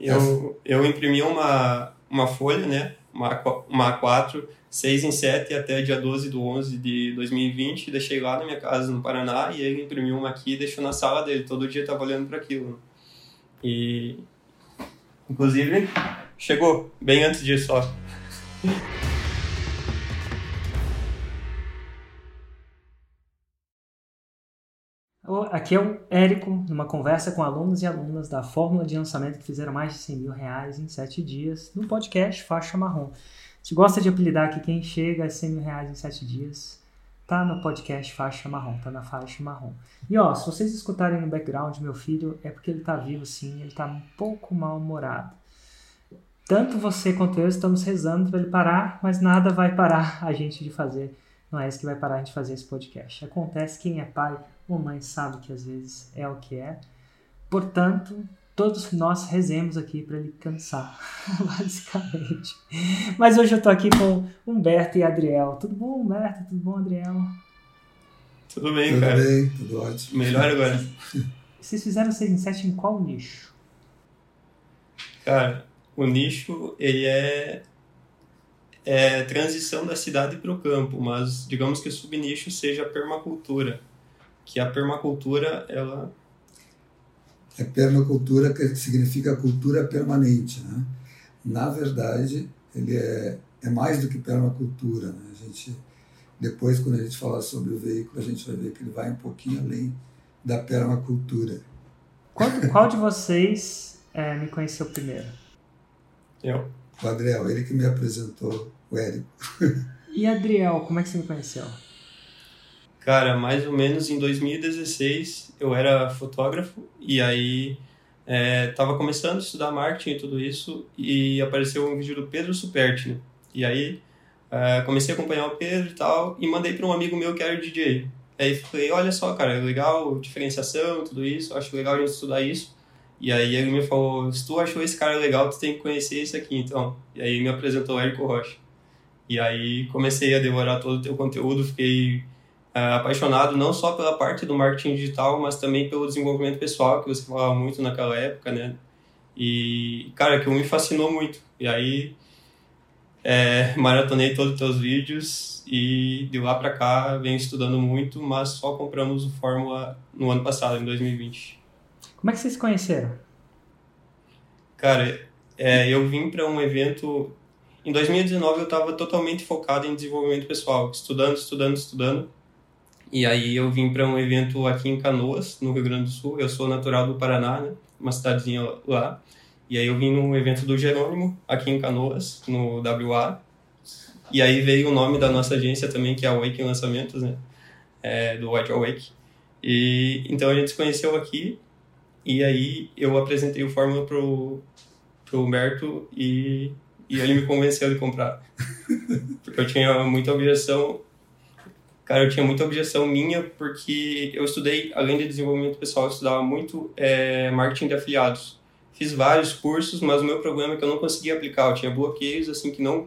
Eu, eu imprimi uma, uma folha, né? Uma, uma A4, 6 em 7 até dia 12 do 11 de 2020. Deixei lá na minha casa no Paraná e ele imprimiu uma aqui e deixou na sala dele. Todo dia estava olhando para aquilo. E. Inclusive, chegou bem antes disso, ó. Aqui é o Érico, numa conversa com alunos e alunas da fórmula de lançamento que fizeram mais de 100 mil reais em 7 dias, no podcast Faixa Marrom. Se gosta de apelidar aqui quem chega a 100 mil reais em 7 dias, tá no podcast Faixa Marrom, tá na faixa marrom. E ó, se vocês escutarem no background meu filho, é porque ele tá vivo sim, ele tá um pouco mal-humorado. Tanto você quanto eu estamos rezando para ele parar, mas nada vai parar a gente de fazer. Não é isso que vai parar a gente de fazer esse podcast. Acontece, quem é pai ou mãe sabe que às vezes é o que é. Portanto, todos nós rezemos aqui para ele cansar, basicamente. Mas hoje eu estou aqui com Humberto e Adriel. Tudo bom, Humberto? Tudo bom, Adriel? Tudo bem, tudo cara. Tudo bem, tudo ótimo. Melhor agora. Vocês fizeram 6 em 7 em qual nicho? Cara, o nicho, ele é, é transição da cidade para o campo, mas digamos que o subnicho seja a permacultura que a permacultura ela é permacultura que significa cultura permanente, né? Na verdade, ele é, é mais do que permacultura, né? A gente depois quando a gente falar sobre o veículo, a gente vai ver que ele vai um pouquinho além da permacultura. Qual, qual de vocês é, me conheceu primeiro? Eu. O Adriel, ele que me apresentou, o Érico. E Adriel, como é que você me conheceu? Cara, mais ou menos em 2016 eu era fotógrafo e aí é, tava começando a estudar marketing e tudo isso e apareceu um vídeo do Pedro Superti. E aí é, comecei a acompanhar o Pedro e tal e mandei para um amigo meu que era DJ. Aí falei, olha só, cara, é legal, diferenciação, tudo isso, acho legal a gente estudar isso. E aí ele me falou, se tu achou esse cara legal, tu tem que conhecer esse aqui, então. E aí me apresentou o Érico Rocha. E aí comecei a devorar todo o teu conteúdo, fiquei é, apaixonado não só pela parte do marketing digital, mas também pelo desenvolvimento pessoal, que você falava muito naquela época, né? E, cara, aquilo me fascinou muito. E aí, é, maratonei todos os teus vídeos e de lá para cá venho estudando muito, mas só compramos o Fórmula no ano passado, em 2020. Como é que vocês se conheceram? Cara, é, eu vim para um evento. Em 2019 eu estava totalmente focado em desenvolvimento pessoal, estudando, estudando, estudando. E aí eu vim para um evento aqui em Canoas, no Rio Grande do Sul. Eu sou natural do Paraná, né? Uma cidadezinha lá. E aí eu vim num evento do Jerônimo, aqui em Canoas, no WA. E aí veio o nome da nossa agência também, que é a Wake Lançamentos, né? É, do White Awake. E então a gente se conheceu aqui. E aí eu apresentei o Fórmula pro, pro Humberto e, e ele me convenceu de comprar. Porque eu tinha muita objeção Cara, eu tinha muita objeção minha porque eu estudei, além de desenvolvimento pessoal, eu estudava muito é, marketing de afiliados. Fiz vários cursos, mas o meu problema é que eu não conseguia aplicar. Eu tinha bloqueios, assim, que não...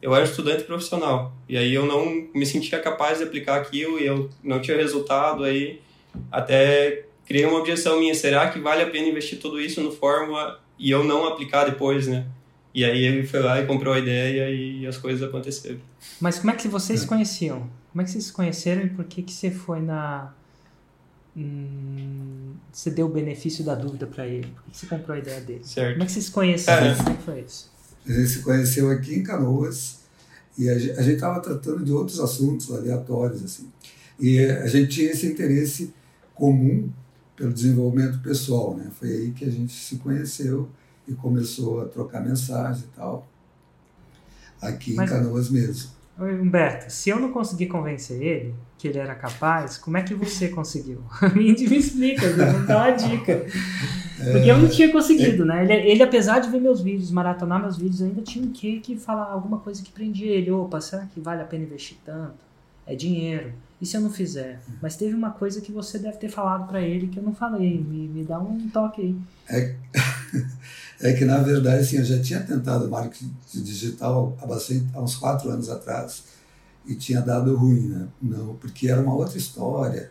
Eu era estudante profissional. E aí eu não me sentia capaz de aplicar aquilo e eu não tinha resultado. Aí até criei uma objeção minha. Será que vale a pena investir tudo isso no Fórmula e eu não aplicar depois, né? E aí ele foi lá e comprou a ideia e as coisas aconteceram. Mas como é que vocês se conheciam? Como é que vocês se conheceram e por que que você foi na hum, você deu o benefício da dúvida para ele? Por que você comprou a ideia dele? Certo. Como é que vocês se conheceram? É. Como é que foi isso? A gente se conheceu aqui em Canoas e a gente estava tratando de outros assuntos aleatórios assim. E a gente tinha esse interesse comum pelo desenvolvimento pessoal, né? Foi aí que a gente se conheceu e começou a trocar mensagem e tal. Aqui Mas- em Canoas mesmo. Humberto, se eu não consegui convencer ele que ele era capaz, como é que você conseguiu? me explica, me dá uma dica. Porque eu não tinha conseguido, né? Ele, ele, apesar de ver meus vídeos, maratonar meus vídeos, ainda tinha um quê que falar alguma coisa que prendia ele. Opa, será que vale a pena investir tanto? É dinheiro. E se eu não fizer? Mas teve uma coisa que você deve ter falado pra ele que eu não falei. Me, me dá um toque aí. É, é que, na verdade, assim, eu já tinha tentado marketing digital há, bastante, há uns quatro anos atrás e tinha dado ruim, né? Não, porque era uma outra história.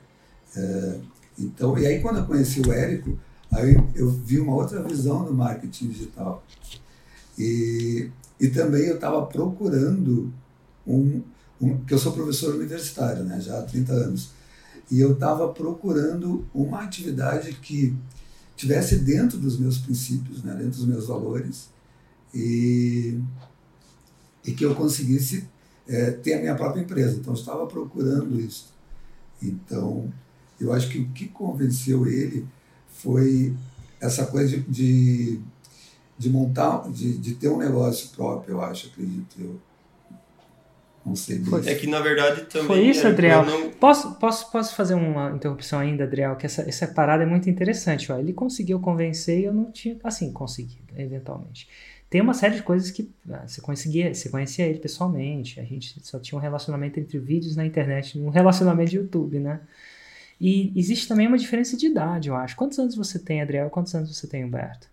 É, então, e aí, quando eu conheci o Érico, Aí eu vi uma outra visão do marketing digital. E, e também eu estava procurando um, um. que eu sou professor universitário, né, já há 30 anos. E eu estava procurando uma atividade que tivesse dentro dos meus princípios, né, dentro dos meus valores, e, e que eu conseguisse é, ter a minha própria empresa. Então, eu estava procurando isso. Então, eu acho que o que convenceu ele foi essa coisa de, de, de montar, de, de ter um negócio próprio, eu acho, acredito eu. Não sei Foi, é que na verdade também. Foi isso, é, Adriel. Não... Posso, posso, posso fazer uma interrupção ainda, Adriel? Que essa, essa parada é muito interessante. Ó. Ele conseguiu convencer e eu não tinha. Assim, conseguido, eventualmente. Tem uma série de coisas que ah, você, conhecia, você conhecia ele pessoalmente. A gente só tinha um relacionamento entre vídeos na internet, um relacionamento de YouTube, né? E existe também uma diferença de idade, eu acho. Quantos anos você tem, Adriel? Quantos anos você tem, Humberto?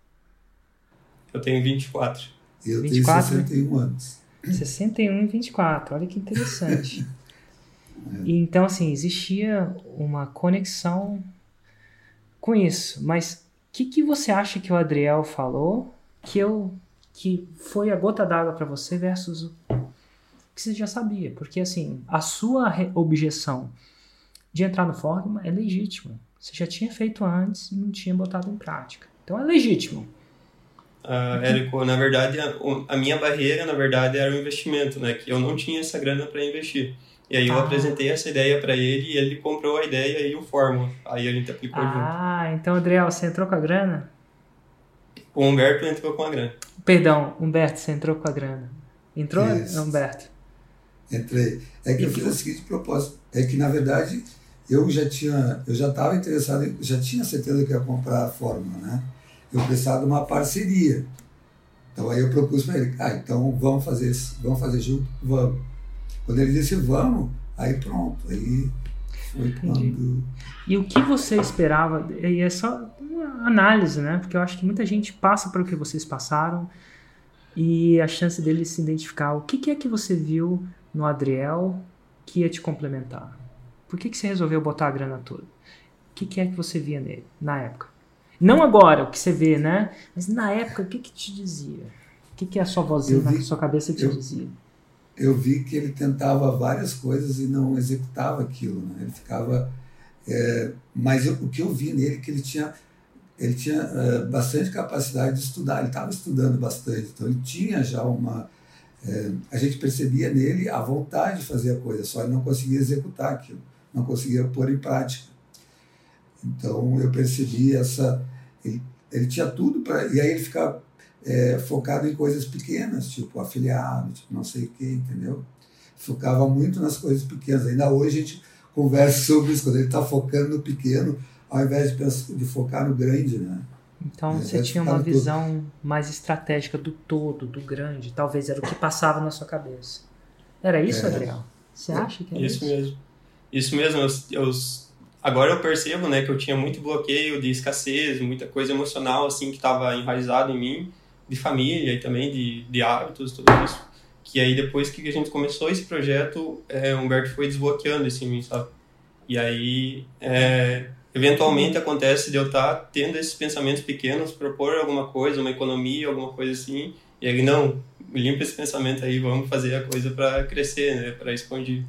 Eu tenho 24. Eu 24? tenho 61 anos. 61 e 24, olha que interessante. e, então, assim, existia uma conexão com isso. Mas o que, que você acha que o Adriel falou que eu que foi a gota d'água para você versus o que você já sabia? Porque, assim, a sua objeção de entrar no fórum é legítima. Você já tinha feito antes e não tinha botado em prática. Então é legítimo. Uh, Érico, na verdade, a, a, minha barreira, na verdade, era o investimento, né? Que eu não tinha essa grana para investir. E aí eu ah. apresentei essa ideia para ele e ele comprou a ideia e o Fórmula. Aí a gente aplicou ah, junto. Ah, então, Adriel, você entrou com a grana? O Humberto entrou com a grana. Perdão, Humberto, você entrou com a grana. Entrou, Isso. Humberto? Entrei. É que e eu fiz o seguinte propósito. É que, na verdade, eu já tinha, eu já estava interessado, já tinha certeza que ia comprar a Fórmula, né? Eu precisava de uma parceria. Então aí eu propus para ele, ah, então vamos fazer isso, vamos fazer junto, vamos. Quando ele disse vamos, aí pronto, aí foi quando. E o que você esperava? E é só uma análise, né? Porque eu acho que muita gente passa pelo que vocês passaram e a chance dele se identificar. O que, que é que você viu no Adriel que ia te complementar? Por que, que você resolveu botar a grana toda? O que, que é que você via nele na época? Não agora, o que você vê, né? Mas na época, o que, que te dizia? O que, que a sua vozinha vi, na sua cabeça te eu, dizia? Eu vi que ele tentava várias coisas e não executava aquilo, né? Ele ficava... É, mas eu, o que eu vi nele é que ele tinha ele tinha é, bastante capacidade de estudar, ele estava estudando bastante, então ele tinha já uma. É, a gente percebia nele a vontade de fazer a coisa, só ele não conseguia executar aquilo não conseguia pôr em prática. Então eu percebi essa. Ele, ele tinha tudo para. E aí ele ficava é, focado em coisas pequenas, tipo afiliado, tipo não sei o que, entendeu? Focava muito nas coisas pequenas. Ainda hoje a gente conversa sobre isso, quando ele está focando no pequeno, ao invés de, pensar, de focar no grande, né? Então você tinha uma visão todo. mais estratégica do todo, do grande, talvez era o que passava na sua cabeça. Era isso, é. Adriel? Você acha que era isso? Isso mesmo. Isso mesmo, eu, eu, agora eu percebo, né, que eu tinha muito bloqueio de escassez, muita coisa emocional, assim, que estava enraizado em mim, de família e também de, de hábitos, tudo isso. Que aí depois que a gente começou esse projeto, é, Humberto foi desbloqueando isso em mim, sabe? E aí, é, eventualmente acontece de eu estar tá tendo esses pensamentos pequenos, propor alguma coisa, uma economia, alguma coisa assim, e aí, não, limpa esse pensamento aí, vamos fazer a coisa para crescer, né, para expandir.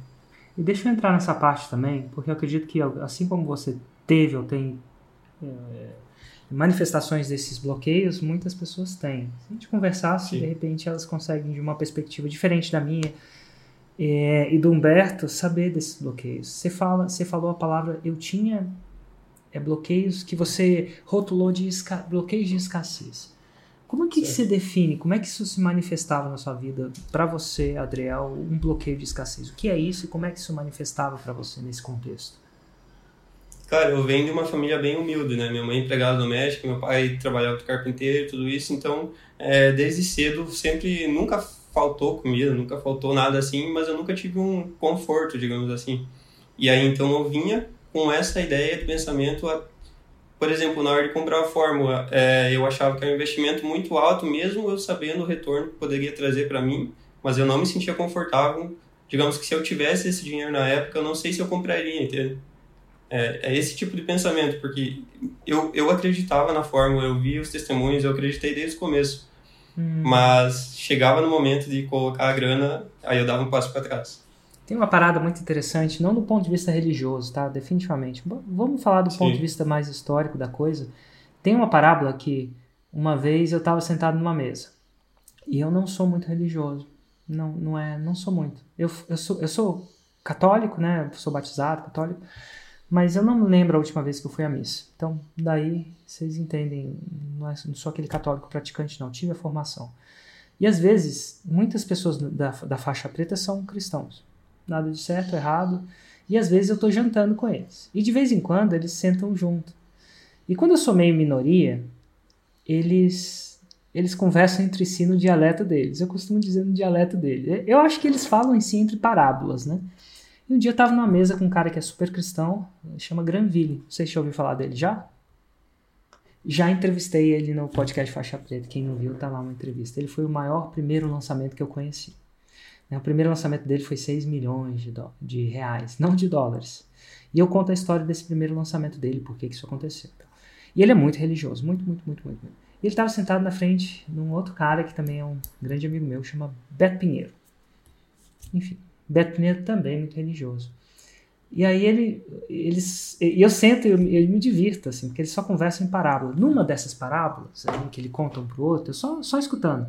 E deixa eu entrar nessa parte também, porque eu acredito que assim como você teve ou tem é, manifestações desses bloqueios, muitas pessoas têm. Se a gente conversasse, Sim. de repente elas conseguem, de uma perspectiva diferente da minha é, e do Humberto, saber desses bloqueios. Você, fala, você falou a palavra eu tinha é, bloqueios que você rotulou de bloqueios de escassez. Como é que certo. se define, como é que isso se manifestava na sua vida, para você, Adriel, um bloqueio de escassez? O que é isso e como é que isso manifestava para você nesse contexto? Cara, eu venho de uma família bem humilde, né? Minha mãe é empregada doméstica, meu pai trabalhava de carpinteiro, tudo isso, então, é, desde cedo, sempre, nunca faltou comida, nunca faltou nada assim, mas eu nunca tive um conforto, digamos assim. E aí, então, eu vinha com essa ideia de pensamento por exemplo, na hora de comprar a fórmula, é, eu achava que era um investimento muito alto, mesmo eu sabendo o retorno que poderia trazer para mim, mas eu não me sentia confortável. Digamos que se eu tivesse esse dinheiro na época, eu não sei se eu compraria, entende? É, é, esse tipo de pensamento, porque eu, eu acreditava na fórmula, eu vi os testemunhos, eu acreditei desde o começo. Hum. Mas chegava no momento de colocar a grana, aí eu dava um passo para trás. Tem uma parada muito interessante, não do ponto de vista religioso, tá? Definitivamente. Vamos falar do Sim. ponto de vista mais histórico da coisa. Tem uma parábola que uma vez eu estava sentado numa mesa e eu não sou muito religioso. Não, não é, não sou muito. Eu, eu, sou, eu sou católico, né? Sou batizado, católico. Mas eu não lembro a última vez que eu fui à missa. Então, daí vocês entendem, não, é, não sou aquele católico praticante, não. Tive a formação. E às vezes, muitas pessoas da, da faixa preta são cristãos nada de certo, errado. E às vezes eu estou jantando com eles. E de vez em quando eles sentam junto. E quando eu sou meio minoria, eles eles conversam entre si no dialeto deles. Eu costumo dizer no dialeto deles. Eu acho que eles falam em si entre parábolas, né? E um dia eu estava numa mesa com um cara que é super cristão, chama Granville. Não sei se já ouviu falar dele já? Já entrevistei ele no podcast Faixa Preta. Quem não viu, tá lá uma entrevista. Ele foi o maior primeiro lançamento que eu conheci. Né, o primeiro lançamento dele foi 6 milhões de, de reais, não de dólares. E eu conto a história desse primeiro lançamento dele, por que isso aconteceu. E ele é muito religioso, muito, muito, muito, muito. muito. E ele estava sentado na frente de um outro cara que também é um grande amigo meu, chama Beto Pinheiro. Enfim, Beto Pinheiro também é muito religioso. E aí ele, eles, eu sento e eu, eu, me divirto, assim, porque eles só conversam em parábola. Numa dessas parábolas, que ele conta um pro outro, eu só, só escutando.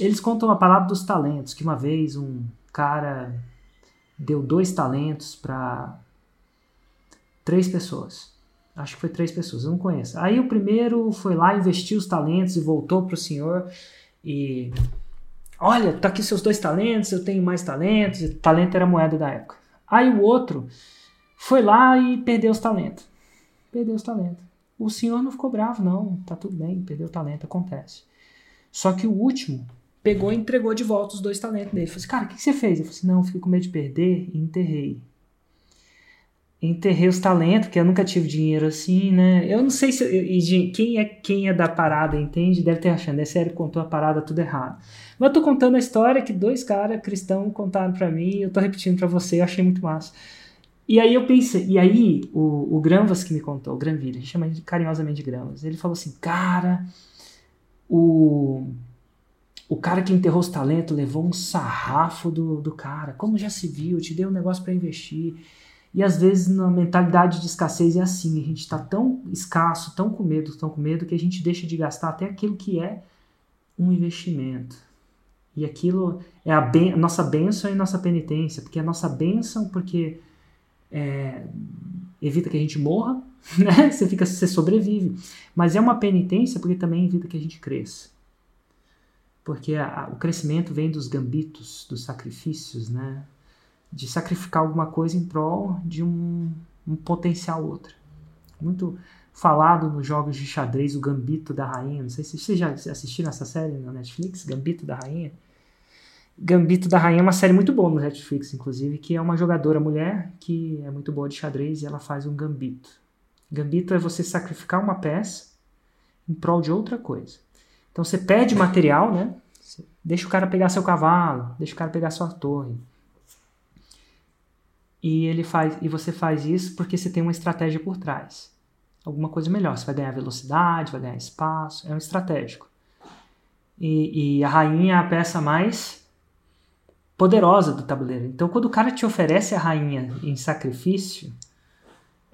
Eles contam a palavra dos talentos, que uma vez um cara deu dois talentos para três pessoas. Acho que foi três pessoas, eu não conheço. Aí o primeiro foi lá, investiu os talentos e voltou para o senhor e. Olha, tá aqui seus dois talentos, eu tenho mais talentos. Talento era moeda da época. Aí o outro foi lá e perdeu os talentos. Perdeu os talentos. O senhor não ficou bravo, não. Tá tudo bem, perdeu o talento, acontece. Só que o último pegou e entregou de volta os dois talentos dele. Falei assim, cara, o que, você fez? Eu falei assim, não, fiquei com medo de perder e enterrei. Enterrei os talentos, porque eu nunca tive dinheiro assim, né? Eu não sei se. E quem é quem é da parada, entende? Deve ter achando, é sério, contou a parada tudo errado. Mas eu tô contando a história que dois caras cristãos contaram para mim, eu tô repetindo para você, eu achei muito massa. E aí eu pensei, e aí o, o Granvas que me contou, o Granville, a gente chama carinhosamente de Granvas, ele falou assim, cara, o o cara que enterrou os talentos levou um sarrafo do, do cara. Como já se viu, te deu um negócio para investir. E às vezes na mentalidade de escassez é assim, a gente está tão escasso, tão com medo, tão com medo, que a gente deixa de gastar até aquilo que é um investimento. E aquilo é a, ben a nossa bênção e nossa penitência, porque é a nossa bênção porque é, evita que a gente morra, né? Você fica, você sobrevive. Mas é uma penitência porque também evita que a gente cresça porque a, o crescimento vem dos gambitos, dos sacrifícios, né? De sacrificar alguma coisa em prol de um, um potencial outro. Muito falado nos jogos de xadrez, o Gambito da Rainha. Não sei se vocês já assistiram essa série na Netflix, Gambito da Rainha. Gambito da Rainha é uma série muito boa no Netflix, inclusive, que é uma jogadora mulher que é muito boa de xadrez e ela faz um gambito. Gambito é você sacrificar uma peça em prol de outra coisa. Então você pede material, né? Deixa o cara pegar seu cavalo, deixa o cara pegar sua torre. E ele faz, e você faz isso porque você tem uma estratégia por trás. Alguma coisa melhor. Você vai ganhar velocidade, vai ganhar espaço. É um estratégico. E, e a rainha é a peça mais poderosa do tabuleiro. Então, quando o cara te oferece a rainha em sacrifício,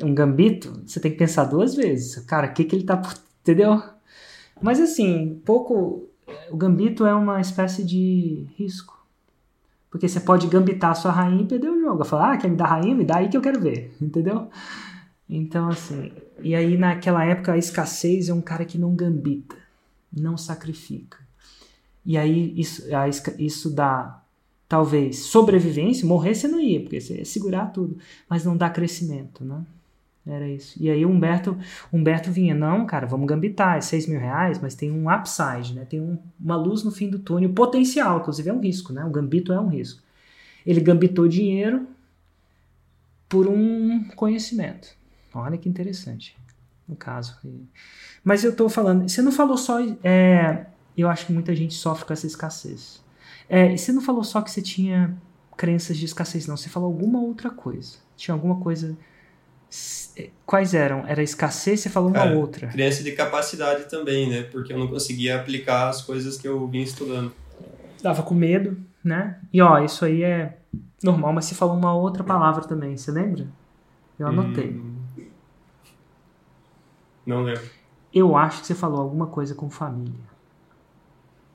um gambito, você tem que pensar duas vezes. Cara, o que, que ele tá. Entendeu? Mas assim, pouco. O gambito é uma espécie de risco. Porque você pode gambitar a sua rainha e perder o jogo. Falar, ah, quer me dar rainha? Me dá aí que eu quero ver. Entendeu? Então, assim. E aí, naquela época, a escassez é um cara que não gambita, não sacrifica. E aí, isso, isso dá, talvez, sobrevivência. Morrer você não ia, porque você ia segurar tudo. Mas não dá crescimento, né? Era isso. E aí Humberto, Humberto vinha, não, cara, vamos gambitar, é 6 mil reais, mas tem um upside, né? Tem um, uma luz no fim do túnel, potencial, inclusive é um risco, né? O gambito é um risco. Ele gambitou dinheiro por um conhecimento. Olha que interessante, no caso. Mas eu estou falando, você não falou só, é, eu acho que muita gente sofre com essa escassez. É, você não falou só que você tinha crenças de escassez, não. Você falou alguma outra coisa. Tinha alguma coisa Quais eram? Era escassez, você falou uma Cara, outra. Criança de capacidade também, né? Porque eu não conseguia aplicar as coisas que eu vim estudando. Tava com medo, né? E ó, isso aí é normal, mas você falou uma outra palavra também, você lembra? Eu anotei. Hum, Não lembro. Eu acho que você falou alguma coisa com família.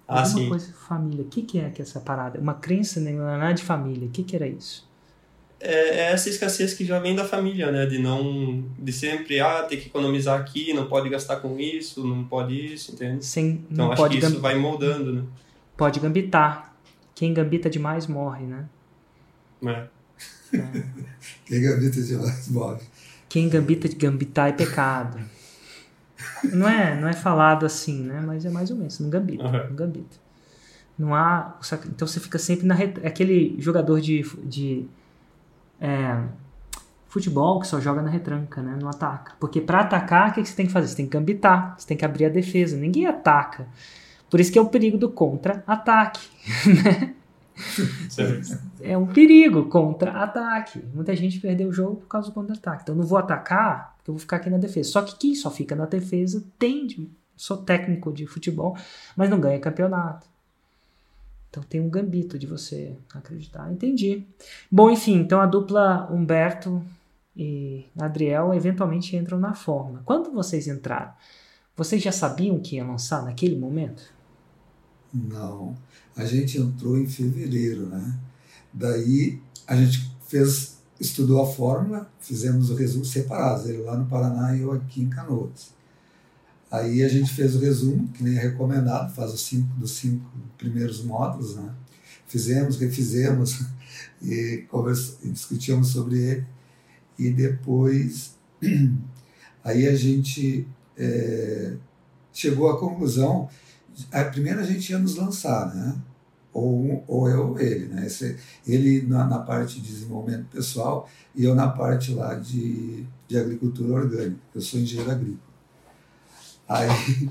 Ah, alguma sim. coisa com família. O que, que é que essa parada? Uma crença né, é de família. O que, que era isso? É, é essa escassez que já vem da família, né? De não. De sempre, ah, ter que economizar aqui, não pode gastar com isso, não pode isso, entende? Sem, Então não acho pode, que isso vai moldando, né? pode gambitar. Quem gambita demais morre, né? É. Quem gambita demais morre. Quem gambita de gambitar é pecado. Não é, não é falado assim, né? Mas é mais ou menos. Não gambita, Aham. não gambita. Não há. Então você fica sempre na é aquele jogador de, de é, futebol que só joga na retranca, né? Não ataca. Porque para atacar, o que que você tem que fazer? Você tem que gambitar, você tem que abrir a defesa. Ninguém ataca. Por isso que é o perigo do contra-ataque. Certo. é um perigo contra-ataque. Muita gente perdeu o jogo por causa do contra-ataque. Então eu não vou atacar, porque eu vou ficar aqui na defesa. Só que quem só fica na defesa tende. Sou técnico de futebol, mas não ganha campeonato. Então tem um gambito de você acreditar. Entendi. Bom, enfim, então a dupla Humberto e Adriel eventualmente entram na forma. Quando vocês entraram, vocês já sabiam que ia lançar naquele momento? Não. A gente entrou em fevereiro, né? Daí a gente fez, estudou a fórmula, fizemos o resumo separados, ele lá no Paraná e eu aqui em Canoas. Aí a gente fez o resumo, que nem é recomendado, faz os cinco dos cinco primeiros módulos, né? Fizemos, refizemos e, discutimos sobre ele. E depois, aí a gente é, chegou à conclusão a primeiro a gente ia nos lançar, né? Ou, ou eu ou ele, né? Esse- ele na, na parte de desenvolvimento pessoal e eu na parte lá de, de agricultura orgânica. Eu sou engenheiro agrícola. Aí,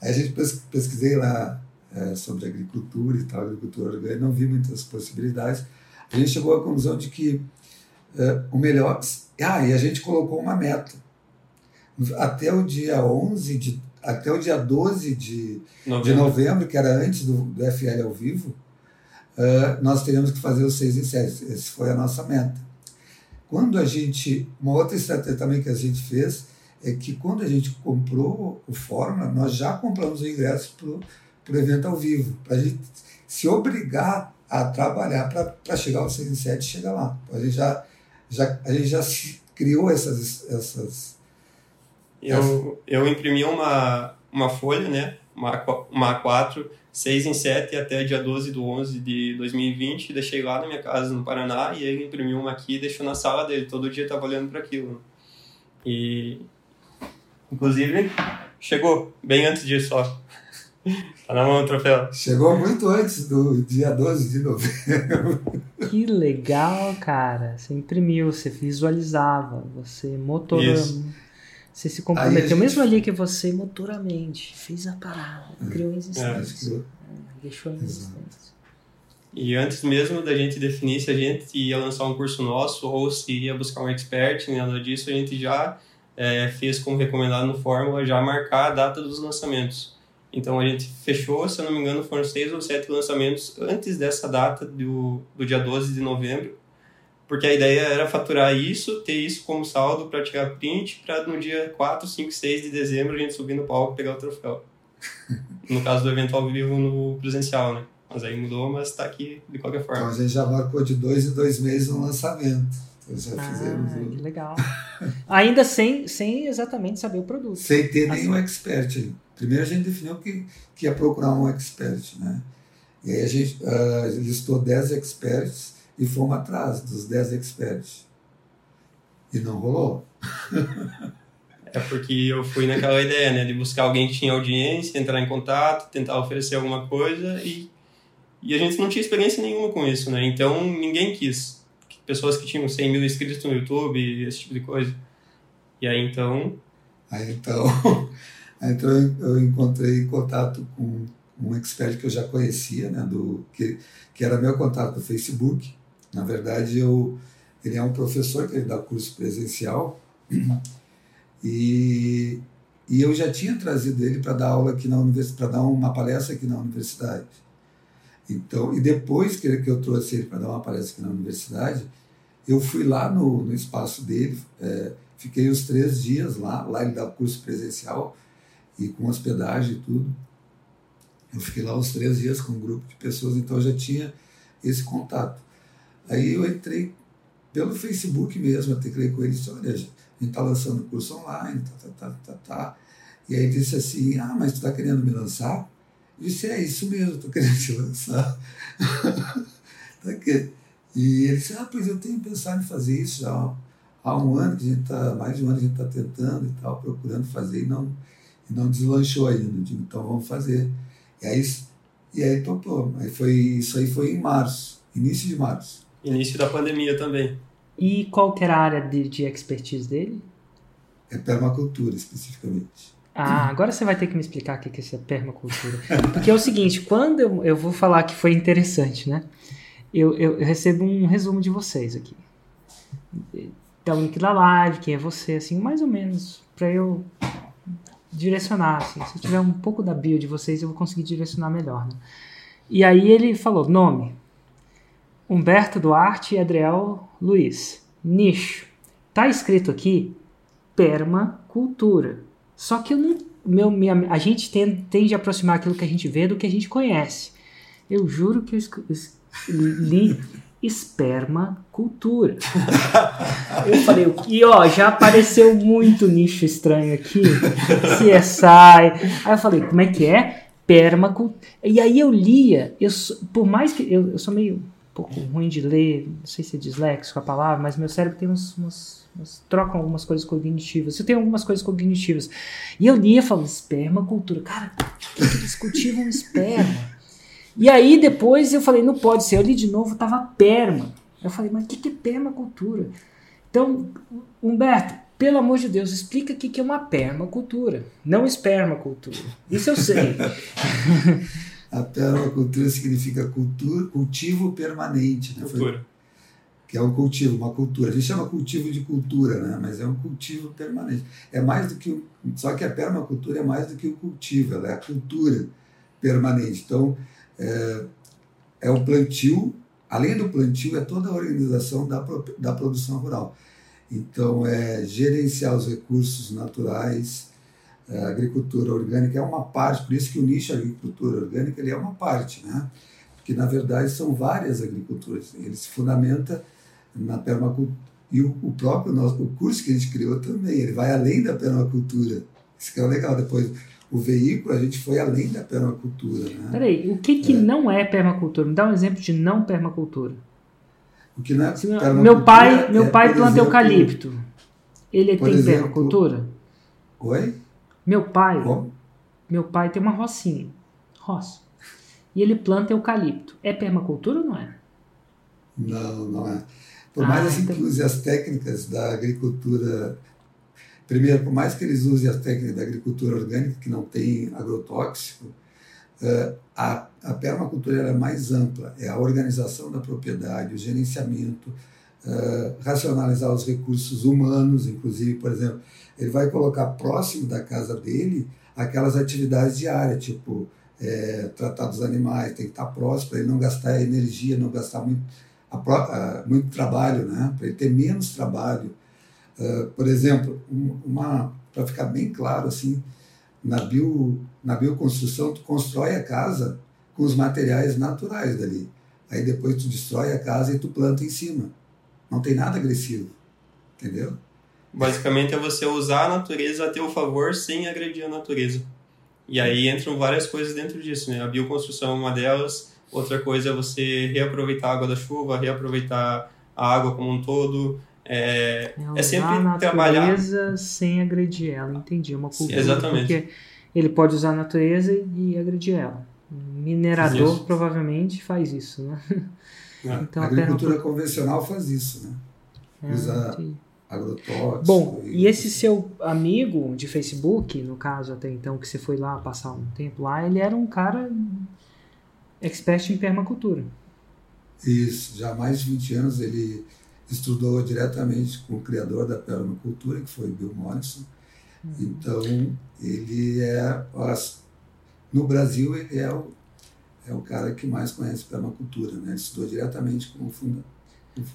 aí a gente pes- pesquisei lá é, sobre agricultura e tal, agricultura orgânica, não vi muitas possibilidades. A gente chegou à conclusão de que é, o melhor... Ah, e a gente colocou uma meta. Até o dia 11 de... Até o dia 12 de, de Novembro. novembro, que era antes do, do FL ao vivo, eh, nós teríamos que fazer os 6 em 7. Essa foi a nossa meta. Quando a gente. Uma outra estratégia também que a gente fez é que quando a gente comprou o Fórmula, nós já compramos o ingresso para o evento ao vivo, para a gente se obrigar a trabalhar para chegar aos 6 em 7 e chegar lá. A gente já, já, a gente já criou essas, essas Eu, eu imprimi uma, uma folha, né? Uma, A4 uma A4, 6 em 7 até dia 12 de 11 de 2020. Deixei lá na minha casa no Paraná e ele imprimiu uma aqui e deixou na sala dele. Todo dia eu tava olhando para aquilo. E, inclusive, chegou bem antes disso, ó. Tá na mão o troféu. Chegou muito antes do dia 12 de novembro. Que legal, cara. Você imprimiu, você visualizava, você motorou. Isso. Você se a comprometeu, gente- mesmo ali que você motoramente fez a parada, criou Acho existência, que deixou em Exato. existência. E antes mesmo da gente definir se a gente ia lançar um curso nosso ou se ia buscar um expert, nada disso, a gente já é, fez como recomendado no Fórmula, já marcar a data dos lançamentos. Então a gente fechou, se eu não me engano, foram seis ou sete lançamentos antes dessa data do, do dia 12 de novembro, porque a ideia era faturar isso, ter isso como saldo para tirar print, para no dia 4, 5, 6 de dezembro a gente subir no palco e pegar o troféu. No caso do evento ao vivo no presencial, né? Mas aí mudou, mas tá aqui de qualquer Então forma. a gente já marcou de dois em dois meses no lançamento. Já Ah, que legal. Ainda sem, sem exatamente saber o produto. sem ter Assim. nenhum expert. Primeiro a gente definiu que, que ia procurar um expert, né? E aí a gente ah, listou 10 experts e fomos atrás dos 10 experts. E não rolou. É porque eu fui naquela ideia, né? De buscar alguém que tinha audiência, entrar em contato, tentar oferecer alguma coisa e, e a gente não tinha experiência nenhuma com isso, né? Então ninguém quis. Pessoas que tinham 100 mil inscritos no YouTube, esse tipo de coisa. E aí então, Aí então, aí, então eu encontrei contato com um expert que eu já conhecia, né, do, que, que era meu contato do Facebook. Na verdade, eu, ele é um professor que ele dá curso presencial e, e eu já tinha trazido ele para dar aula aqui na universidade, para dar uma palestra aqui na universidade. Então, e depois que, que eu trouxe ele para dar uma palestra aqui na universidade, eu fui lá no, no espaço dele, é, fiquei os três dias lá, lá ele dá curso presencial e com hospedagem e tudo. Eu fiquei lá os três dias com um grupo de pessoas, então eu já tinha esse contato. Aí eu entrei pelo Facebook mesmo, eu teclei com ele e disse, olha, a gente está lançando curso online, tá, tá, tá, tá, tá. E aí disse assim, ah, mas tu está querendo me lançar? Eu disse, é isso mesmo, estou querendo te lançar. tá e ele disse, ah, pois eu tenho pensado em fazer isso já há um ano, que a gente está, mais de um ano a gente está tentando e tal, procurando fazer, e não, e não deslanchou ainda. Eu digo, então vamos fazer. E aí, e aí topou. Aí foi, isso aí foi em março, início de março. Início da pandemia também. E qual que era a área de, de expertise dele? É permacultura, especificamente. Ah, agora você vai ter que me explicar o que é essa permacultura. Porque é o seguinte, quando eu, eu vou falar que foi interessante, né? Eu, eu, eu recebo um resumo de vocês aqui. Dá o link da live, quem é você, assim, mais ou menos, para eu direcionar, assim. Se tiver um pouco da bio de vocês, eu vou conseguir direcionar melhor, né? E aí ele falou, nome, Humberto Duarte e Adriel Luiz. Nicho. Tá escrito aqui permacultura. Só que eu não, meu, minha, a gente tende, tende a aproximar aquilo que a gente vê do que a gente conhece. Eu juro que eu li espermacultura. eu falei, e ó, já apareceu muito nicho estranho aqui, CSI. Aí eu falei, como é que é? Permacultura. E aí eu lia, eu, por mais que eu, eu sou meio pouco ruim de ler, não sei se é disléxico a palavra, mas meu cérebro tem uns, uns, uns trocam algumas coisas cognitivas. Eu tenho algumas coisas cognitivas. E eu lia falava, espermacultura. Cara, por que eles cultivam esperma? E aí depois eu falei, não pode ser. Eu li de novo, tava perma. Eu falei, mas o que, que é permacultura? Então, Humberto, pelo amor de Deus, explica o que, que é uma permacultura, não espermacultura. Isso eu sei. A permacultura significa cultura, cultivo permanente. Né? Cultura. que é um cultivo, uma cultura. A gente chama cultivo de cultura, né? mas é um cultivo permanente. É mais do que. Só que a permacultura é mais do que o cultivo, ela é a cultura permanente. Então, é, é o plantio, além do plantio, é toda a organização da, da produção rural. Então, é gerenciar os recursos naturais, a agricultura orgânica é uma parte, por isso que o nicho agricultura orgânica ele é uma parte, né? porque na verdade são várias agriculturas, ele se fundamenta na permacultura, e o, o próprio nosso, o curso que a gente criou também, ele vai além da permacultura, isso que é legal, depois o veículo, a gente foi além da permacultura. Né? Peraí, o que, que é. não é permacultura? Me dá um exemplo de não permacultura. O que não é permacultura meu pai, meu é, pai planta exemplo, eucalipto. Ele tem exemplo, permacultura? Oi? Meu pai, meu pai tem uma rocinha, roça. E ele planta eucalipto. É permacultura ou não é? Não, não é. Por mais ah, assim então... que use as técnicas da agricultura Primeiro, por mais que eles usem as técnicas da agricultura orgânica, que não tem agrotóxico, eh, a, a permacultura é mais ampla, é a organização da propriedade, o gerenciamento, uh, racionalizar os recursos humanos, inclusive, por exemplo, ele vai colocar próximo da casa dele aquelas atividades diárias, tipo é, tratar dos animais, tem que estar próximo para ele não gastar energia, não gastar muito, a, a, muito trabalho, né? para ele ter menos trabalho. Uh, por exemplo, uma para ficar bem claro assim, na bio na bioconstrução tu constrói a casa com os materiais naturais dali. Aí depois tu destrói a casa e tu planta em cima. Não tem nada agressivo. Entendeu? Basicamente é você usar a natureza a teu favor sem agredir a natureza. E aí entram várias coisas dentro disso, né? A bioconstrução é uma delas. Outra coisa é você reaproveitar a água da chuva, reaproveitar a água como um todo, é, é, é sempre a trabalhar sem agredir ela, entendi, é uma cultura Exatamente. porque ele pode usar a natureza e agredir ela. Minerador isso. provavelmente faz isso, né? É. Então, a agricultura convencional faz isso, né? É, Usa entendi. agrotóxicos. Bom, e... e esse seu amigo de Facebook, no caso até então que você foi lá passar um tempo lá, ele era um cara expert em permacultura. Isso, já há mais de 20 anos ele estudou diretamente com o criador da permacultura, que foi Bill Morrison. Uhum. Então, ele é, no Brasil, ele é o, é o cara que mais conhece permacultura, né? Ele estudou diretamente com o fundador.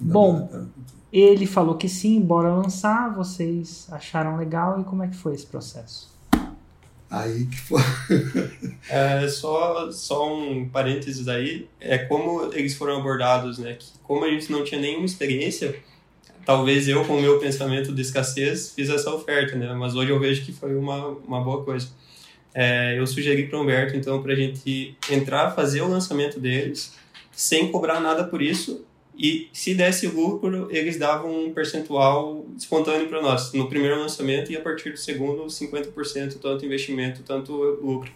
Bom, ele falou que sim, bora lançar, vocês acharam legal e como é que foi esse processo? Aí que foi. é, só, só um parênteses aí, é como eles foram abordados, né? Que como a gente não tinha nenhuma experiência, talvez eu, com o meu pensamento de escassez, fiz essa oferta, né? Mas hoje eu vejo que foi uma, uma boa coisa. É, eu sugeri para o Humberto, então, para a gente entrar, fazer o lançamento deles, sem cobrar nada por isso, e se desse lucro, eles davam um percentual espontâneo para nós, no primeiro lançamento e a partir do segundo, 50%, tanto investimento, tanto lucro.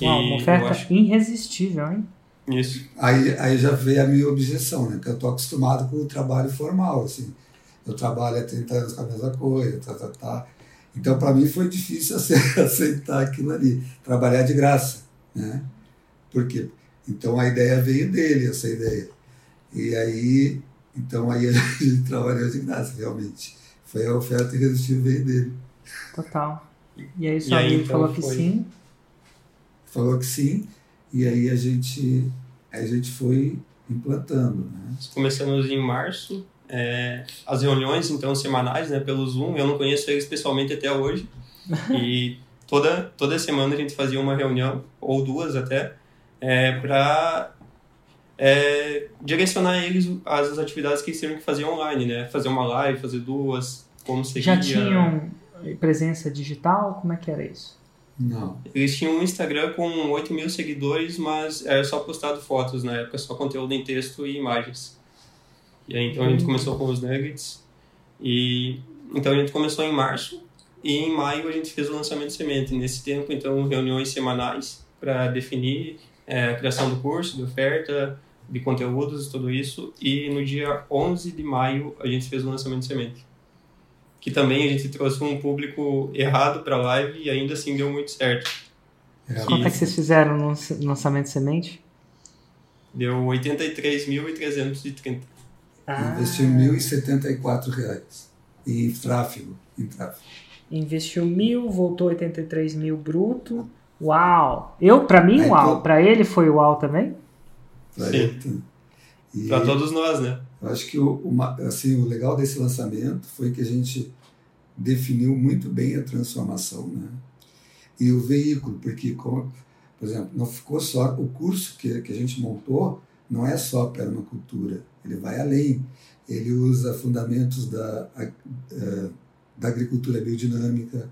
Uau, uma oferta acho... irresistível, hein? Isso. Aí, aí já veio a minha objeção, né? Porque eu tô acostumado com o trabalho formal, assim. Eu trabalho há 30 anos com a mesma coisa, tá, tá, tá. Então, para mim foi difícil aceitar aquilo ali, trabalhar de graça, né? Por quê? Então, a ideia veio dele, essa ideia. E aí, então aí a gente trabalhou de graça, realmente. Foi a oferta irresistível veio dele. Total. E aí sua amigo então, falou que foi... sim? Falou que sim, e aí a gente, a gente foi implantando. Né? Começamos em março, é, as reuniões então semanais né, pelo Zoom, eu não conheço eles pessoalmente até hoje, e toda, toda semana a gente fazia uma reunião, ou duas até, é, para é, direcionar eles as atividades que eles tinham que fazer online, né? Fazer uma live, fazer duas, como seria... Já tinham presença digital? Como é que era isso? Não. Eles tinham um Instagram com 8 mil seguidores, mas era só postado fotos na época, só conteúdo em texto e imagens. E aí, então a gente começou com os nuggets. E então a gente começou em março e em maio a gente fez o lançamento de semente. Nesse tempo, então, reuniões semanais para definir é, a criação do curso, de oferta, de conteúdos, tudo isso. E no dia 11 de maio a gente fez o lançamento de semente. Que também a gente trouxe um público errado para a live e ainda assim deu muito certo. É. Quanto é que vocês fizeram no lançamento de semente? Deu 83.330. Ah. Investiu R$ 1.074 em tráfego, em tráfego. Investiu mil, voltou 83 mil bruto. Uau! Eu, para mim, Aí uau. Tô... Para ele foi uau também? Sim. Para todos nós, né? Eu acho que o, uma, assim, o legal desse lançamento foi que a gente definiu muito bem a transformação, né? E o veículo, porque, como, por exemplo, não ficou só o curso que, que a gente montou, não é só permacultura, ele vai além. Ele usa fundamentos da, da agricultura biodinâmica,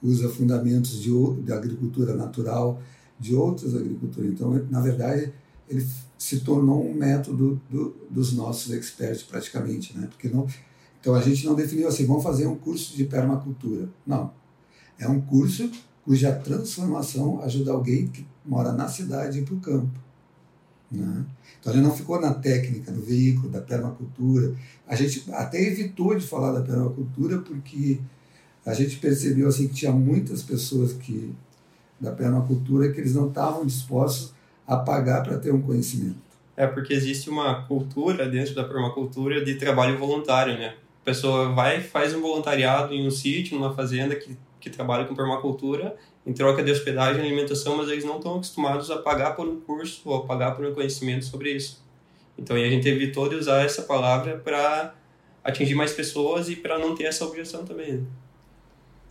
usa fundamentos de, de agricultura natural, de outras agriculturas. Então, na verdade, ele se tornou um método do, dos nossos experts praticamente, né? Porque não, então a gente não definiu assim, vamos fazer um curso de permacultura. Não, é um curso cuja transformação ajuda alguém que mora na cidade para o campo. Né? Então ele não ficou na técnica do veículo, da permacultura. A gente até evitou de falar da permacultura porque a gente percebeu assim que tinha muitas pessoas que da permacultura que eles não estavam dispostos a pagar para ter um conhecimento. É porque existe uma cultura dentro da permacultura de trabalho voluntário, né? A pessoa vai faz um voluntariado em um sítio, numa fazenda que, que trabalha com permacultura, em troca de hospedagem e alimentação, mas eles não estão acostumados a pagar por um curso ou a pagar por um conhecimento sobre isso. Então, a gente evitou de usar essa palavra para atingir mais pessoas e para não ter essa objeção também. Né?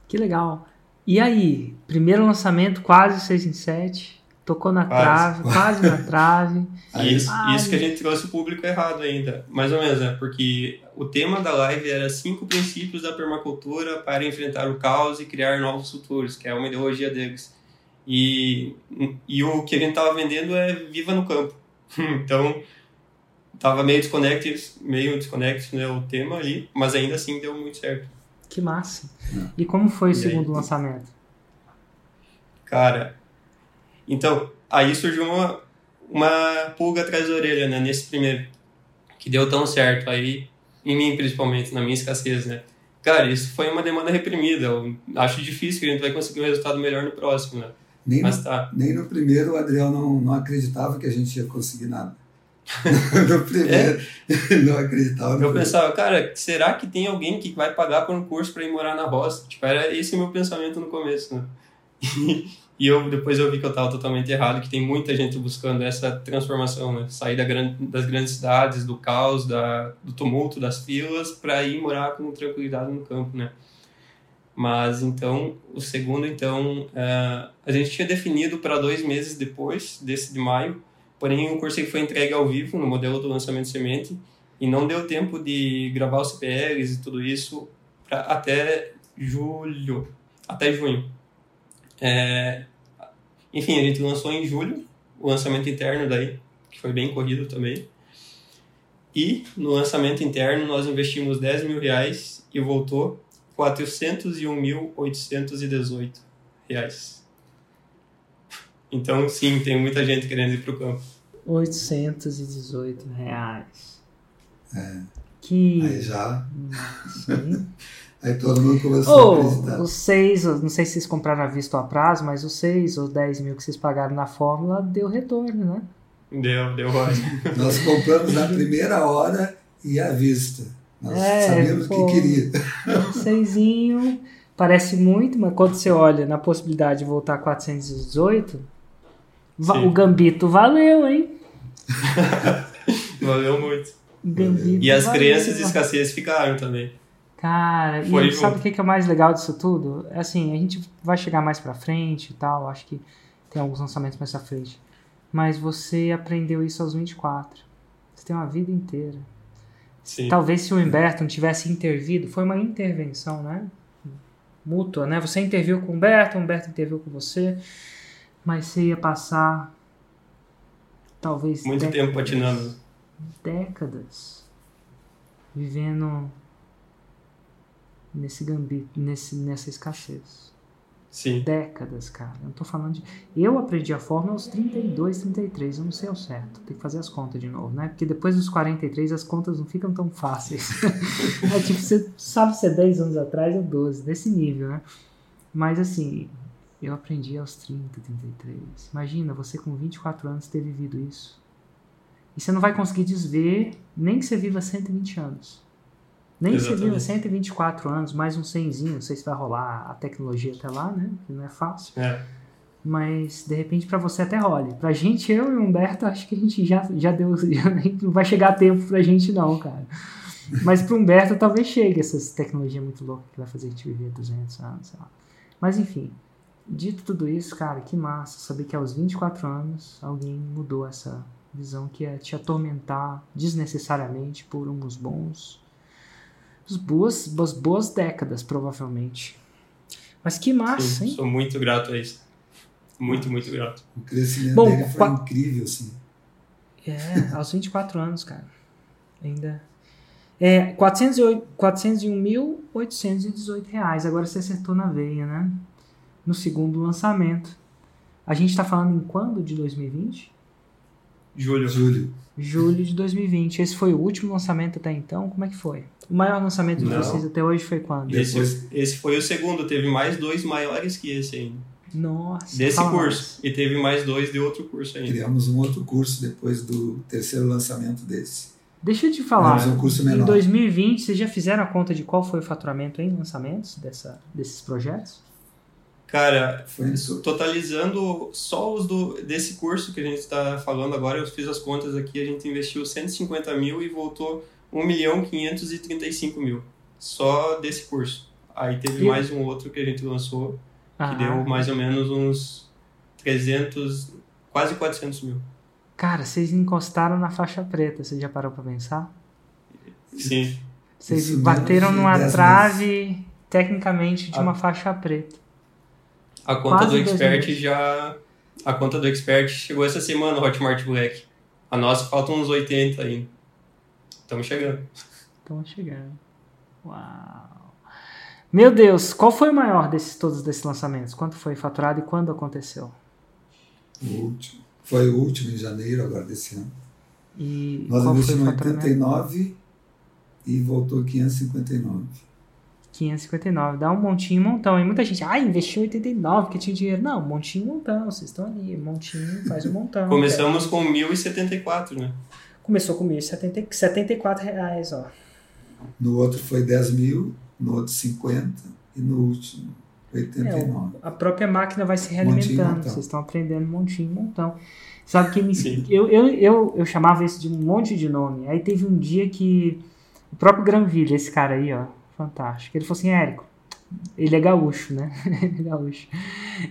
Que legal. E aí, primeiro lançamento, quase 6 em 7. Tocou na quase. trave, quase na trave. Isso, isso que a gente trouxe o público errado ainda. Mais ou menos, né? Porque o tema da live era cinco princípios da permacultura para enfrentar o caos e criar novos futuros, que é uma ideologia deles. E, e o que a gente estava vendendo é viva no campo. então, tava meio desconectado, meio desconectado né, o tema ali, mas ainda assim deu muito certo. Que massa. E como foi o segundo aí, lançamento? Cara, então, aí surgiu uma, uma pulga atrás da orelha, né, nesse primeiro, que deu tão certo, aí, em mim principalmente, na minha escassez, né. Cara, isso foi uma demanda reprimida, eu acho difícil que a gente vai conseguir um resultado melhor no próximo, né. Nem, Mas, no, tá. nem no primeiro o Adriel não, não acreditava que a gente ia conseguir nada. no primeiro, não acreditava. Eu primeiro. pensava, cara, será que tem alguém que vai pagar por um curso para ir morar na roça? Tipo, era esse o meu pensamento no começo, né? E eu depois eu vi que eu estava totalmente errado, que tem muita gente buscando essa transformação, né? Sair da gran- das grandes cidades, do caos, da, do tumulto, das filas, para ir morar com tranquilidade no campo, né? Mas então, o segundo, então, eh, a gente tinha definido para dois meses depois desse de maio, porém o curso foi entregue ao vivo no modelo do lançamento semente e não deu tempo de gravar os CPLs e tudo isso pra, até julho, até junho. É, enfim, a gente lançou em julho o lançamento interno daí, que foi bem corrido também. E no lançamento interno nós investimos 10 mil reais e voltou 401.818 reais. Então, sim, tem muita gente querendo ir para o campo. 818 reais. É. Que. Aí já, hein? aí todo mundo começou a Ou acreditar. os 6, não sei se vocês compraram a vista ou a prazo, mas os 6 ou 10 mil que vocês pagaram na fórmula deu retorno, né? Deu, deu ótimo. Nós compramos na primeira hora e à vista. Nós É, sabíamos o que queria. Um seisinho parece muito, mas quando você olha na possibilidade de voltar a 418, va- Sim. o Gambito valeu, hein? Valeu muito. Gambito E as valeu. crianças de escassez ficaram também. Cara, Foi e sabe o que é o mais legal disso tudo? É assim, a gente vai chegar mais pra frente e tal, acho que tem alguns lançamentos mais pra frente. Mas você aprendeu isso aos 24. Você tem uma vida inteira. Sim. Talvez se o Humberto não tivesse intervido, foi uma intervenção, né? Mútua, né? Você interviu com o Humberto, o Humberto interviu com você, mas você ia passar talvez Muito décadas, tempo patinando. décadas vivendo nesse gambito, nesse, nessa escassez. Sim. Décadas, cara. Eu não tô falando de. Eu aprendi a fórmula aos 32, 33. Eu não sei ao certo. Tem que fazer as contas de novo, né? Porque depois dos 43 as contas não ficam tão fáceis. é tipo, você sabe se é 10 anos atrás ou 12, desse nível, né? Mas assim, eu aprendi aos 30, 33. Imagina você com 24 anos ter vivido isso. E você não vai conseguir desver nem que você viva 120 anos. Nem Exatamente. 124 anos, mais um 100zinho, não sei se vai rolar a tecnologia até lá, né? Que não é fácil. É. Mas de repente pra você até role. Pra gente, eu e o Humberto, acho que a gente já, já deu. Já, não vai chegar tempo pra gente, não, cara. Mas pro Humberto talvez chegue essas tecnologias muito loucas que vai fazer a gente viver 200 anos, sei lá. Mas enfim, dito tudo isso, cara, que massa saber que aos 24 anos alguém mudou essa visão que é te atormentar desnecessariamente por uns bons. As boas, as boas décadas, provavelmente. Mas que massa, Sim, hein? sou muito grato a isso. Muito, muito grato. O crescimento Bom, dele foi qua- incrível, assim. É, aos 24 anos, cara. Ainda. É, 408 401.818 reais. Agora você acertou na veia, né? No segundo lançamento. A gente tá falando em quando de 2020? Júlio. Júlio. Julho de 2020. Esse foi o último lançamento até então? Como é que foi? O maior lançamento de Não. vocês até hoje foi quando? Esse, esse foi o segundo, teve mais dois maiores que esse ainda. Nossa. Desse curso. E teve mais dois de outro curso ainda. Criamos um outro curso depois do terceiro lançamento desse. mais. Deixa eu te falar. Criamos um curso Em menor. 2020, vocês já fizeram a conta de qual foi o faturamento em lançamentos dessa, desses projetos? Cara, Foi isso. totalizando só os do, desse curso que a gente está falando agora, eu fiz as contas aqui, a gente investiu 150 mil e voltou 1 milhão 535 mil. Só desse curso. Aí teve E- mais um outro que a gente lançou, que Ah, deu mais ou menos uns 300, quase 400 mil. Cara, vocês encostaram na faixa preta, você já parou pra pensar? Sim. Vocês Isso bateram numa 10 trave, tecnicamente, de Ah. uma faixa preta. A conta Quase do Expert já. A conta do Expert chegou essa semana, Hotmart Black. A nossa faltam uns 80 ainda. Estamos chegando. Estão chegando. Uau. Meu Deus, qual foi o maior desses todos desses lançamentos? Quanto foi faturado e quando aconteceu? O último. Foi o último em janeiro agora desse ano. E Nós investimos faturamento? 89 e voltou 559. 559. Dá um montinho e montão. E muita gente, ah, investiu 89 porque tinha dinheiro. Não, montinho e montão. Vocês estão ali. Montinho faz um montão. Começamos com 1074, né? Começou com 1.074 reais, ó. No outro foi 10 mil, no outro 50 e no último 89. É, a própria máquina vai se realimentando. Vocês estão aprendendo montinho, montão. Sabe que me, eu, eu, eu, eu chamava isso de um monte de nome. Aí teve um dia que o próprio Granville, esse cara aí, ó, fantástico. Ele falou assim, Érico, ele é gaúcho, né? ele é gaúcho.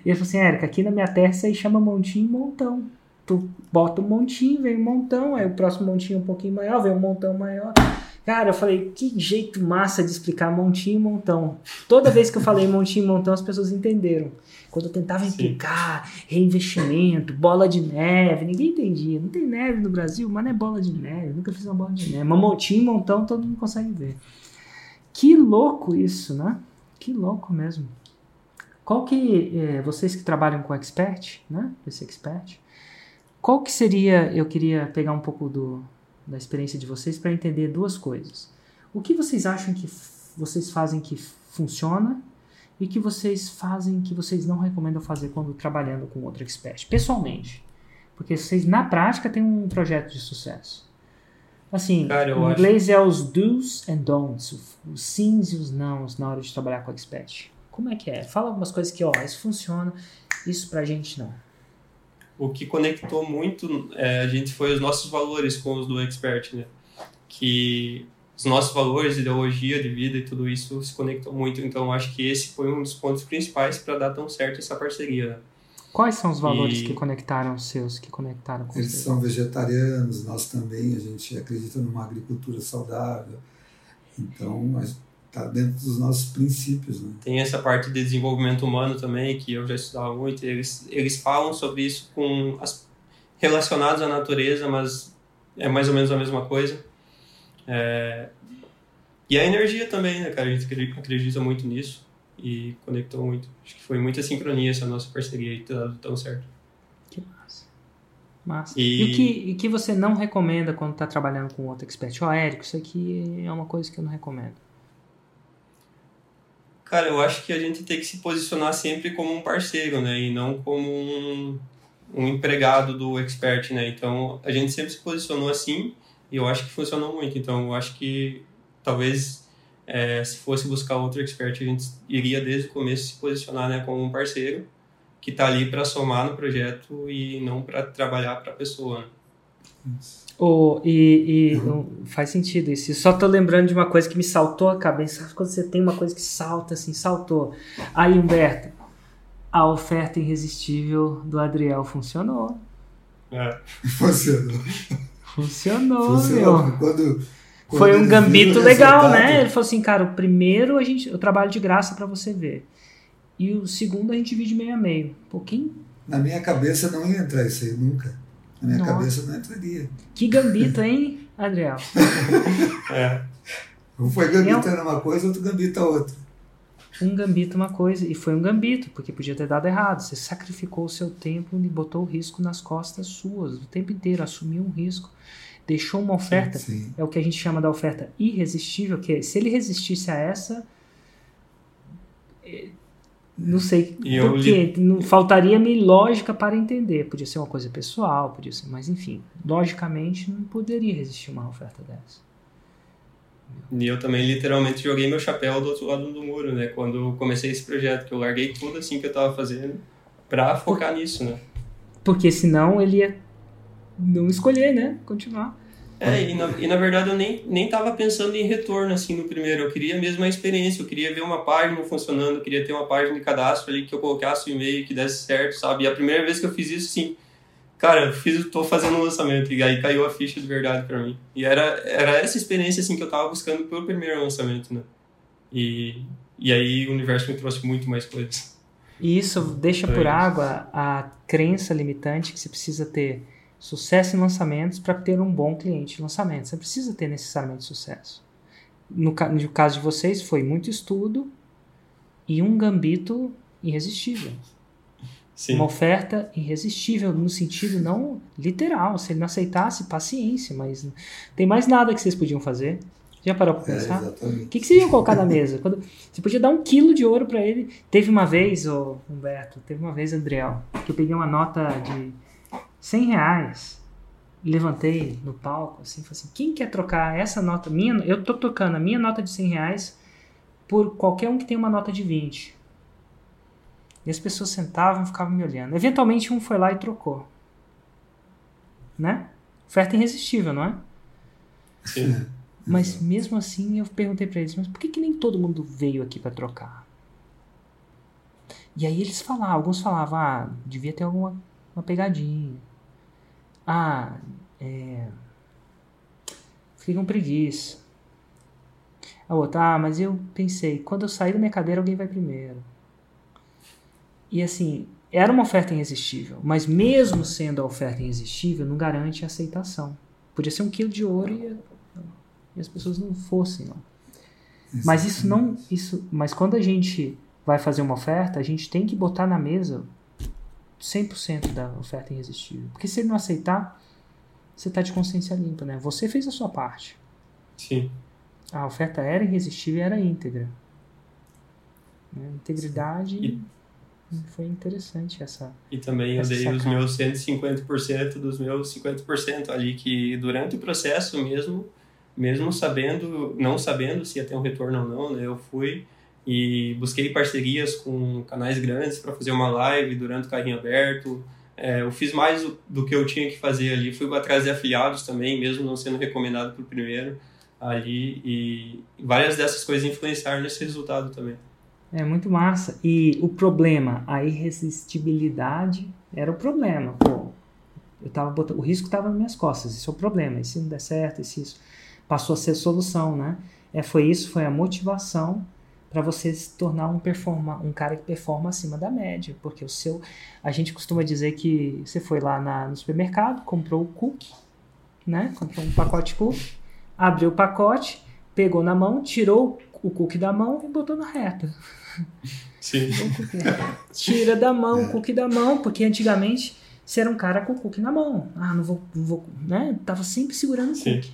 E ele falou assim, Érico, aqui na minha terra isso aí chama montinho montão tu bota um montinho, vem um montão, aí o próximo montinho um pouquinho maior, vem um montão maior. Cara, eu falei, que jeito massa de explicar montinho e montão. Toda vez que eu falei montinho e montão, as pessoas entenderam. Quando eu tentava explicar reinvestimento, bola de neve, ninguém entendia. Não tem neve no Brasil, mas não é bola de neve. Eu nunca fiz uma bola de neve. Mas montinho e montão todo mundo consegue ver. Que louco isso, né? Que louco mesmo. Qual que, é, vocês que trabalham com expert, né? Esse expert, qual que seria, eu queria pegar um pouco do, da experiência de vocês para entender duas coisas. O que vocês acham que vocês fazem que funciona e que vocês fazem que vocês não recomendam fazer quando trabalhando com outro expert, pessoalmente? Porque vocês, na prática, têm um projeto de sucesso. Assim, Cara, em inglês acho... é os do's and don'ts, os sims e os nãos na hora de trabalhar com expert. Como é que é? Fala algumas coisas que, ó, isso funciona, isso pra gente não o que conectou muito é, a gente foi os nossos valores com os do Expert, né? Que os nossos valores, ideologia de vida e tudo isso se conectou muito. Então, acho que esse foi um dos pontos principais para dar tão certo essa parceria. Né? Quais são os valores e... que conectaram os seus, que conectaram com Eles vocês? são vegetarianos, nós também, a gente acredita numa agricultura saudável. Então, está dentro dos nossos princípios. Né? Tem essa parte de desenvolvimento humano também, que eu já estudava muito, eles, eles falam sobre isso com as, relacionados à natureza, mas é mais ou menos a mesma coisa. É, e a energia também, né, cara? A gente acredita muito nisso e conectou muito. Acho que foi muita sincronia essa nossa parceria e ter dado tão certo. Que massa. Massa. E, e o que, que você não recomenda quando está trabalhando com outro expert? Ó, oh, Érico, isso aqui é uma coisa que eu não recomendo. Cara, eu acho que a gente tem que se posicionar sempre como um parceiro, né? E não como um, um empregado do expert, né? Então, a gente sempre se posicionou assim e eu acho que funcionou muito. Então, eu acho que talvez é, se fosse buscar outro expert, a gente iria desde o começo se posicionar né, como um parceiro que está ali para somar no projeto e não para trabalhar para a pessoa. Né? Oh, e, e uhum. faz sentido isso. Eu só tô lembrando de uma coisa que me saltou a cabeça. Sabe quando você tem uma coisa que salta assim, saltou. Aí, Humberto, a oferta irresistível do Adriel funcionou. É. Funcionou. Funcionou, Funcionou. meu. Quando, quando Foi um gambito legal, né? Ele falou assim, cara, o primeiro a gente, eu trabalho de graça para você ver. E o segundo a gente divide meio a meio. Um pouquinho. Na minha cabeça não ia entrar isso aí nunca. Na minha Nossa. cabeça não entraria. Que gambito, hein, Adriel? é. Um foi gambitando é uma coisa, outro gambita outra. Um gambito uma coisa, e foi um gambito, porque podia ter dado errado. Você sacrificou o seu tempo e botou o risco nas costas suas, o tempo inteiro, assumiu um risco. Deixou uma oferta, sim, sim. é o que a gente chama da oferta irresistível, que é, se ele resistisse a essa, não sei por quê. Li... Faltaria-me lógica para entender. Podia ser uma coisa pessoal, podia ser, mas enfim, logicamente não poderia resistir uma oferta dessa. E eu também literalmente joguei meu chapéu do outro lado do muro, né? Quando comecei esse projeto, que eu larguei tudo assim que eu estava fazendo para focar por... nisso, né? Porque senão ele ia não escolher, né? Continuar. É, e na, e na verdade eu nem, nem tava pensando em retorno assim no primeiro. Eu queria mesmo a experiência, eu queria ver uma página funcionando, eu queria ter uma página de cadastro ali que eu colocasse o e-mail que desse certo, sabe? E a primeira vez que eu fiz isso, sim, cara, eu fiz, tô fazendo um lançamento e aí caiu a ficha de verdade para mim. E era, era essa experiência assim que eu tava buscando pelo primeiro lançamento, né? E, e aí o universo me trouxe muito mais coisas. E isso deixa por água a crença limitante que você precisa ter sucesso em lançamentos para ter um bom cliente de lançamento. Você precisa ter necessariamente sucesso. No, no caso de vocês, foi muito estudo e um gambito irresistível. Sim. Uma oferta irresistível no sentido não literal. Se ele não aceitasse, paciência, mas tem mais nada que vocês podiam fazer. Já parou para é, pensar? É, o que, que vocês iam colocar na mesa? Quando, você podia dar um quilo de ouro para ele. Teve uma vez, ô Humberto, teve uma vez, Adriel, que eu peguei uma nota de 100 reais levantei no palco, assim, falei assim, quem quer trocar essa nota minha? Eu tô trocando a minha nota de 100 reais por qualquer um que tem uma nota de 20. E as pessoas sentavam e ficavam me olhando. Eventualmente um foi lá e trocou. Né? Oferta irresistível, não é? Sim. Mas mesmo assim eu perguntei para eles, mas por que, que nem todo mundo veio aqui para trocar? E aí eles falavam, alguns falavam, ah, devia ter alguma uma pegadinha. Ah, é. Fiquei com preguiça. A outra, ah, mas eu pensei, quando eu sair da minha cadeira, alguém vai primeiro. E assim, era uma oferta irresistível, mas mesmo sendo a oferta irresistível, não garante a aceitação. Podia ser um quilo de ouro e, e as pessoas não fossem, não. Mas isso não, isso, mas quando a gente vai fazer uma oferta, a gente tem que botar na mesa 100% da oferta irresistível. Porque se ele não aceitar, você está de consciência limpa, né? Você fez a sua parte. Sim. A oferta era irresistível e era íntegra. Né? Integridade. E foi interessante essa. E também eu dei os meus 150% dos meus 50% ali, que durante o processo mesmo, mesmo sabendo, não sabendo se ia ter um retorno ou não, né, eu fui e busquei parcerias com canais grandes para fazer uma live durante o carrinho aberto. É, eu fiz mais do que eu tinha que fazer ali, fui atrás de afiliados também, mesmo não sendo recomendado por primeiro ali, e várias dessas coisas influenciaram nesse resultado também. É muito massa. E o problema, a irresistibilidade era o problema. Pô, eu tava botando, o risco estava nas minhas costas, isso é o problema. E se não der certo, e se isso passou a ser solução, né? É, foi isso, foi a motivação para você se tornar um performa, um cara que performa acima da média, porque o seu, a gente costuma dizer que você foi lá na, no supermercado, comprou o cookie, né? Comprou um pacote cookie, abriu o pacote, pegou na mão, tirou o cookie da mão e botou na reta. Sim. Tira da mão o cookie da mão, porque antigamente você era um cara com o cookie na mão. Ah, não vou, não vou né? Tava sempre segurando o cookie.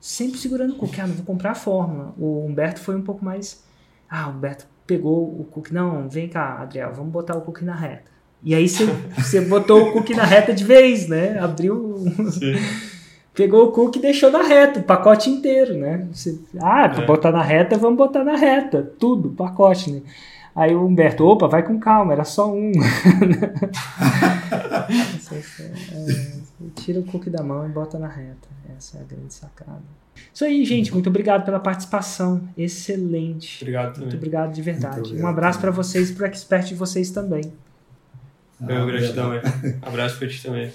Sempre segurando o cookie. Ah, não vou comprar a fórmula. O Humberto foi um pouco mais. Ah, o Humberto pegou o cookie. Não, vem cá, Adriel, vamos botar o cookie na reta. E aí você, você botou o cookie na reta de vez, né? Abriu. Sim pegou o cookie e deixou na reta, o pacote inteiro, né? Você, ah, pra é. botar na reta, vamos botar na reta, tudo, pacote, né? Aí o Humberto, opa, vai com calma, era só um. é, tira o cookie da mão e bota na reta. Essa é a grande sacada. Isso aí, gente. Muito obrigado pela participação. Excelente. Obrigado também. Muito obrigado de verdade. um abraço para vocês e para o expert de vocês também. Meu gratidão. Um abraço para ti também.